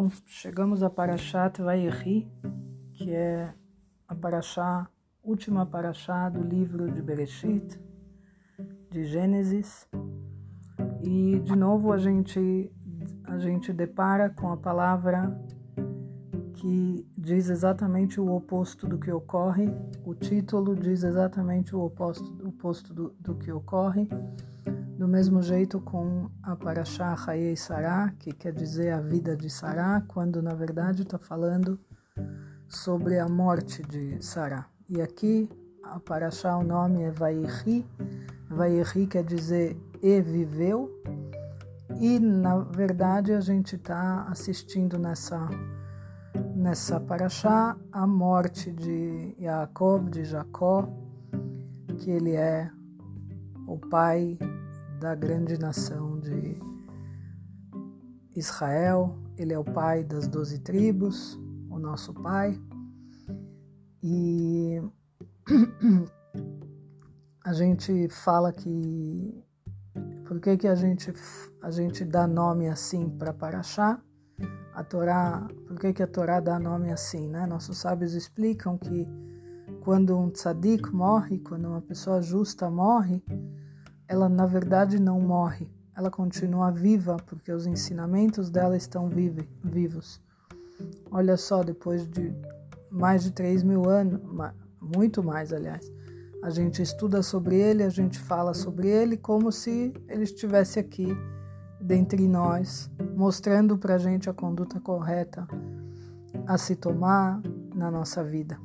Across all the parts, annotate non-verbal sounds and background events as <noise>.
Bom, chegamos a Parashat Vayeri, que é a Parashá, última Parashá do livro de Bereshit, de Gênesis. E de novo a gente a gente depara com a palavra que diz exatamente o oposto do que ocorre. O título diz exatamente o oposto, oposto do, do que ocorre. Do mesmo jeito com a Parashá Hayei Sará, que quer dizer a vida de Sará, quando na verdade está falando sobre a morte de Sará. E aqui a Parashá, o nome é Vaihi. Vaihi quer dizer e viveu. E na verdade a gente está assistindo nessa nessa Parashá a morte de Jacob, de Jacó, que ele é o pai da grande nação de Israel. Ele é o pai das doze tribos, o nosso pai. E <clears throat> a gente fala que por que, que a gente a gente dá nome assim para Paraxá? A Torá, por que, que a Torá dá nome assim, né? Nossos sábios explicam que quando um tzadik morre, quando uma pessoa justa morre, ela na verdade não morre, ela continua viva porque os ensinamentos dela estão vive, vivos. Olha só, depois de mais de 3 mil anos, muito mais, aliás, a gente estuda sobre ele, a gente fala sobre ele como se ele estivesse aqui dentre nós, mostrando para a gente a conduta correta a se tomar na nossa vida.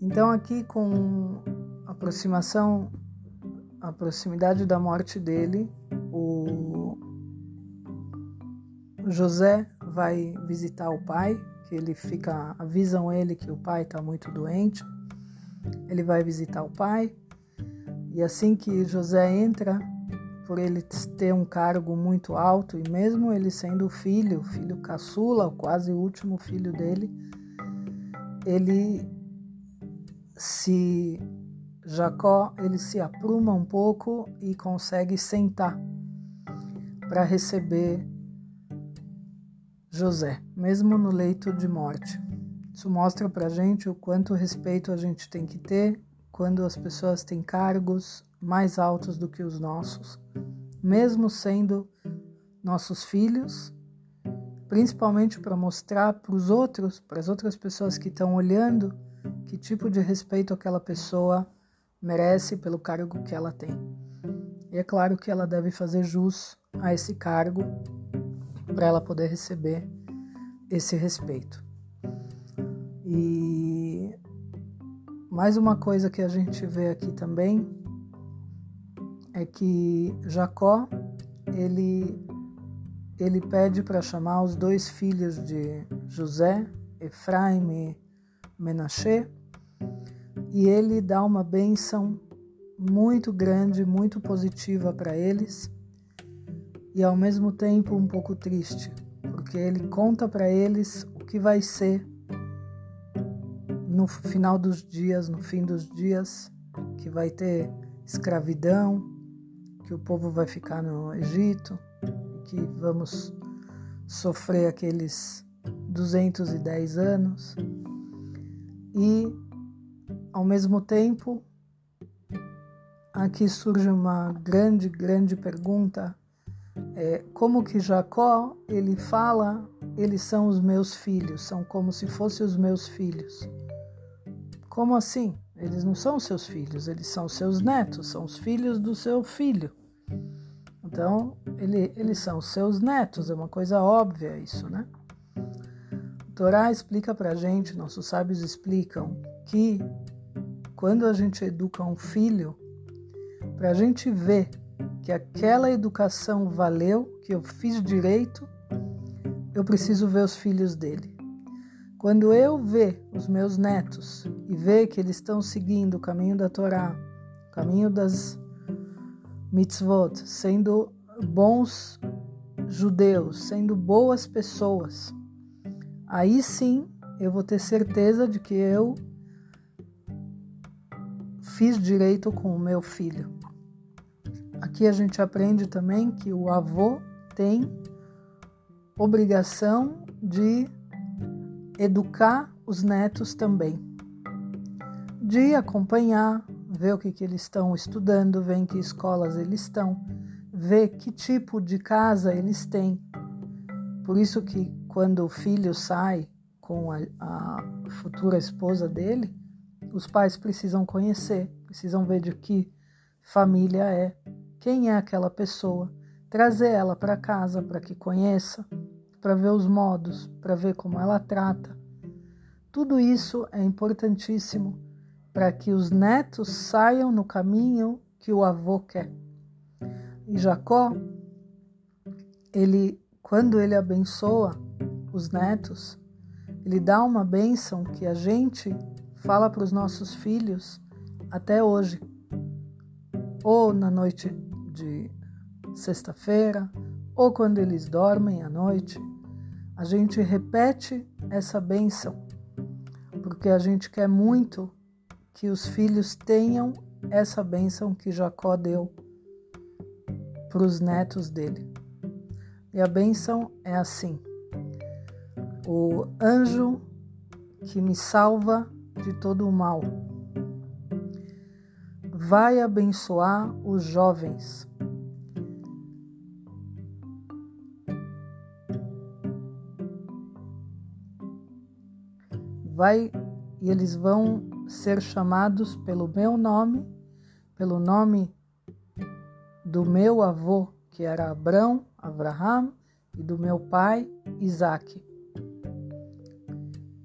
Então, aqui com aproximação a proximidade da morte dele, o José vai visitar o pai, que ele fica, avisam ele que o pai está muito doente. Ele vai visitar o pai e assim que José entra, por ele ter um cargo muito alto e mesmo ele sendo filho, filho caçula, quase o último filho dele, ele se Jacó ele se apruma um pouco e consegue sentar para receber José, mesmo no leito de morte. Isso mostra para gente o quanto respeito a gente tem que ter quando as pessoas têm cargos mais altos do que os nossos, mesmo sendo nossos filhos, principalmente para mostrar para os outros, para as outras pessoas que estão olhando, que tipo de respeito aquela pessoa merece pelo cargo que ela tem. E é claro que ela deve fazer jus a esse cargo para ela poder receber esse respeito. E mais uma coisa que a gente vê aqui também é que Jacó ele ele pede para chamar os dois filhos de José, Efraim e Menashe, e ele dá uma bênção muito grande, muito positiva para eles e ao mesmo tempo um pouco triste, porque ele conta para eles o que vai ser no final dos dias, no fim dos dias, que vai ter escravidão, que o povo vai ficar no Egito, que vamos sofrer aqueles 210 anos. E ao mesmo tempo, aqui surge uma grande, grande pergunta: é, como que Jacó ele fala, eles são os meus filhos, são como se fossem os meus filhos. Como assim? Eles não são seus filhos, eles são seus netos, são os filhos do seu filho. Então, ele, eles são seus netos, é uma coisa óbvia isso, né? A Torá explica pra gente, nossos sábios explicam, que quando a gente educa um filho, para a gente ver que aquela educação valeu, que eu fiz direito, eu preciso ver os filhos dele. Quando eu ver os meus netos e ver que eles estão seguindo o caminho da Torá, o caminho das mitzvot, sendo bons judeus, sendo boas pessoas, aí sim eu vou ter certeza de que eu fiz direito com o meu filho. Aqui a gente aprende também que o avô tem obrigação de educar os netos também, de acompanhar, ver o que, que eles estão estudando, ver em que escolas eles estão, ver que tipo de casa eles têm. Por isso que quando o filho sai com a, a futura esposa dele, os pais precisam conhecer, precisam ver de que família é, quem é aquela pessoa, trazer ela para casa para que conheça, para ver os modos, para ver como ela trata. Tudo isso é importantíssimo para que os netos saiam no caminho que o avô quer. E Jacó, ele, quando ele abençoa os netos, ele dá uma bênção que a gente fala para os nossos filhos até hoje, ou na noite de sexta-feira, ou quando eles dormem à noite. A gente repete essa bênção, porque a gente quer muito que os filhos tenham essa bênção que Jacó deu para os netos dele. E a bênção é assim: o anjo que me salva de todo o mal vai abençoar os jovens. Vai e eles vão ser chamados pelo meu nome, pelo nome do meu avô, que era Abrão, Abraham, e do meu pai, Isaque.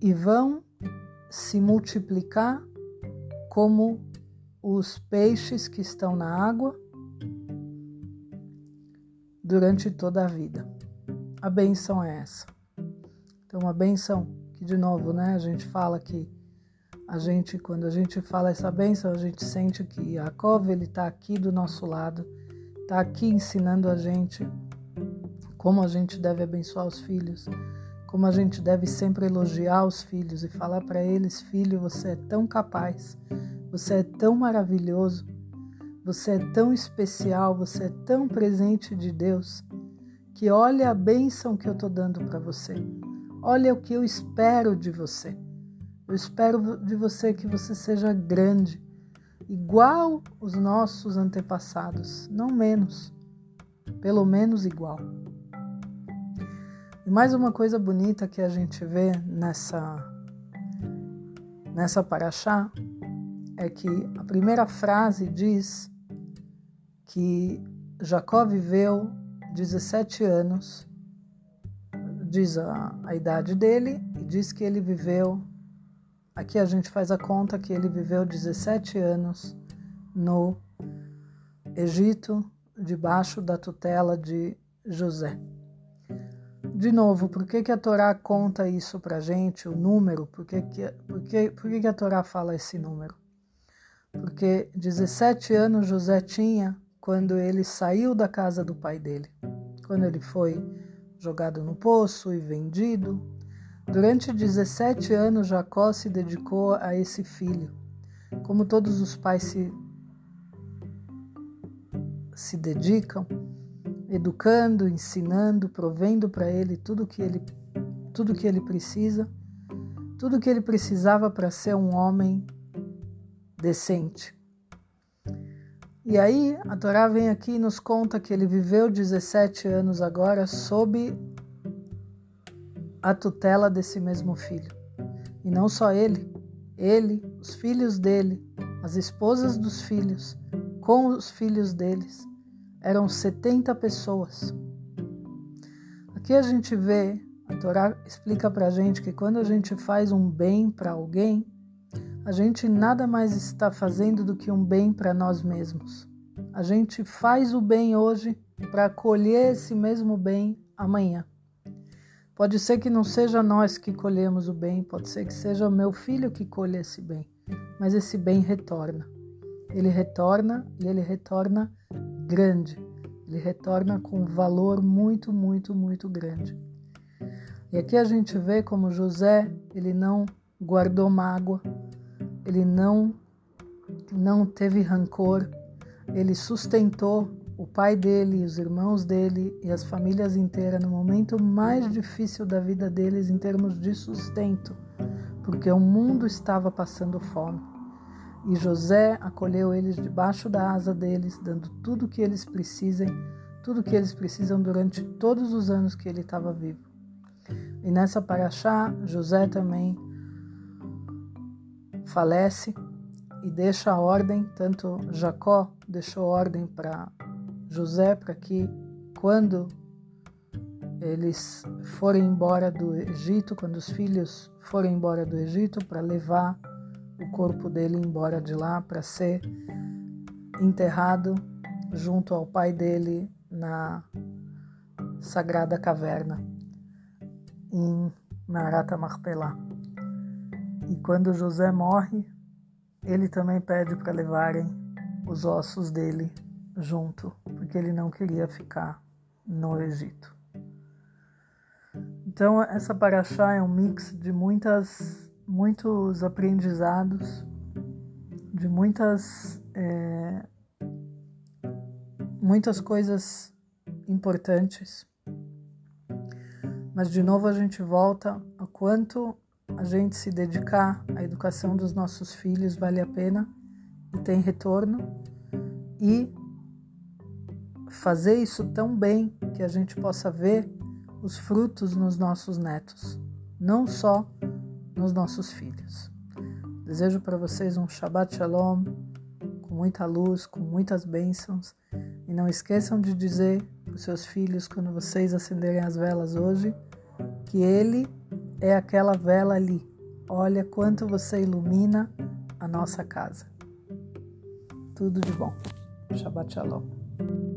E vão se multiplicar como os peixes que estão na água durante toda a vida. A benção é essa. Então, a benção que, de novo, né, a gente fala que a gente, quando a gente fala essa benção, a gente sente que Jacob ele está aqui do nosso lado, está aqui ensinando a gente como a gente deve abençoar os filhos, como a gente deve sempre elogiar os filhos e falar para eles: filho, você é tão capaz, você é tão maravilhoso, você é tão especial, você é tão presente de Deus, que olha a bênção que eu estou dando para você, olha o que eu espero de você. Eu espero de você que você seja grande, igual os nossos antepassados, não menos, pelo menos igual. E mais uma coisa bonita que a gente vê nessa nessa paraxá é que a primeira frase diz que Jacó viveu 17 anos, diz a, a idade dele, e diz que ele viveu Aqui a gente faz a conta que ele viveu 17 anos no Egito, debaixo da tutela de José. De novo, por que, que a Torá conta isso para gente, o número? Por que, que, por que, por que, que a Torá fala esse número? Porque 17 anos José tinha quando ele saiu da casa do pai dele, quando ele foi jogado no poço e vendido, Durante 17 anos, Jacó se dedicou a esse filho, como todos os pais se, se dedicam, educando, ensinando, provendo para ele tudo que ele tudo que ele precisa, tudo que ele precisava para ser um homem decente. E aí, a Torá vem aqui e nos conta que ele viveu 17 anos agora sob a tutela desse mesmo filho. E não só ele, ele, os filhos dele, as esposas dos filhos, com os filhos deles, eram 70 pessoas. Aqui a gente vê, a Torá explica para a gente que quando a gente faz um bem para alguém, a gente nada mais está fazendo do que um bem para nós mesmos. A gente faz o bem hoje para colher esse mesmo bem amanhã. Pode ser que não seja nós que colhemos o bem, pode ser que seja o meu filho que colha esse bem, mas esse bem retorna. Ele retorna e ele retorna grande. Ele retorna com um valor muito, muito, muito grande. E aqui a gente vê como José, ele não guardou mágoa, ele não não teve rancor, ele sustentou o pai dele, os irmãos dele e as famílias inteiras no momento mais difícil da vida deles em termos de sustento, porque o mundo estava passando fome. E José acolheu eles debaixo da asa deles, dando tudo o que eles precisem, tudo o que eles precisam durante todos os anos que ele estava vivo. E nessa paraxá, José também falece e deixa a ordem, tanto Jacó deixou ordem para José para que quando eles forem embora do Egito, quando os filhos forem embora do Egito, para levar o corpo dele embora de lá para ser enterrado junto ao pai dele na sagrada caverna em Marata Marpelá. E quando José morre, ele também pede para levarem os ossos dele junto, porque ele não queria ficar no Egito. Então essa paraxá é um mix de muitas, muitos aprendizados, de muitas, é, muitas coisas importantes. Mas de novo a gente volta a quanto a gente se dedicar à educação dos nossos filhos vale a pena e tem retorno e fazer isso tão bem que a gente possa ver os frutos nos nossos netos, não só nos nossos filhos. Desejo para vocês um Shabbat Shalom com muita luz, com muitas bênçãos e não esqueçam de dizer para os seus filhos quando vocês acenderem as velas hoje que ele é aquela vela ali. Olha quanto você ilumina a nossa casa. Tudo de bom. Shabbat Shalom.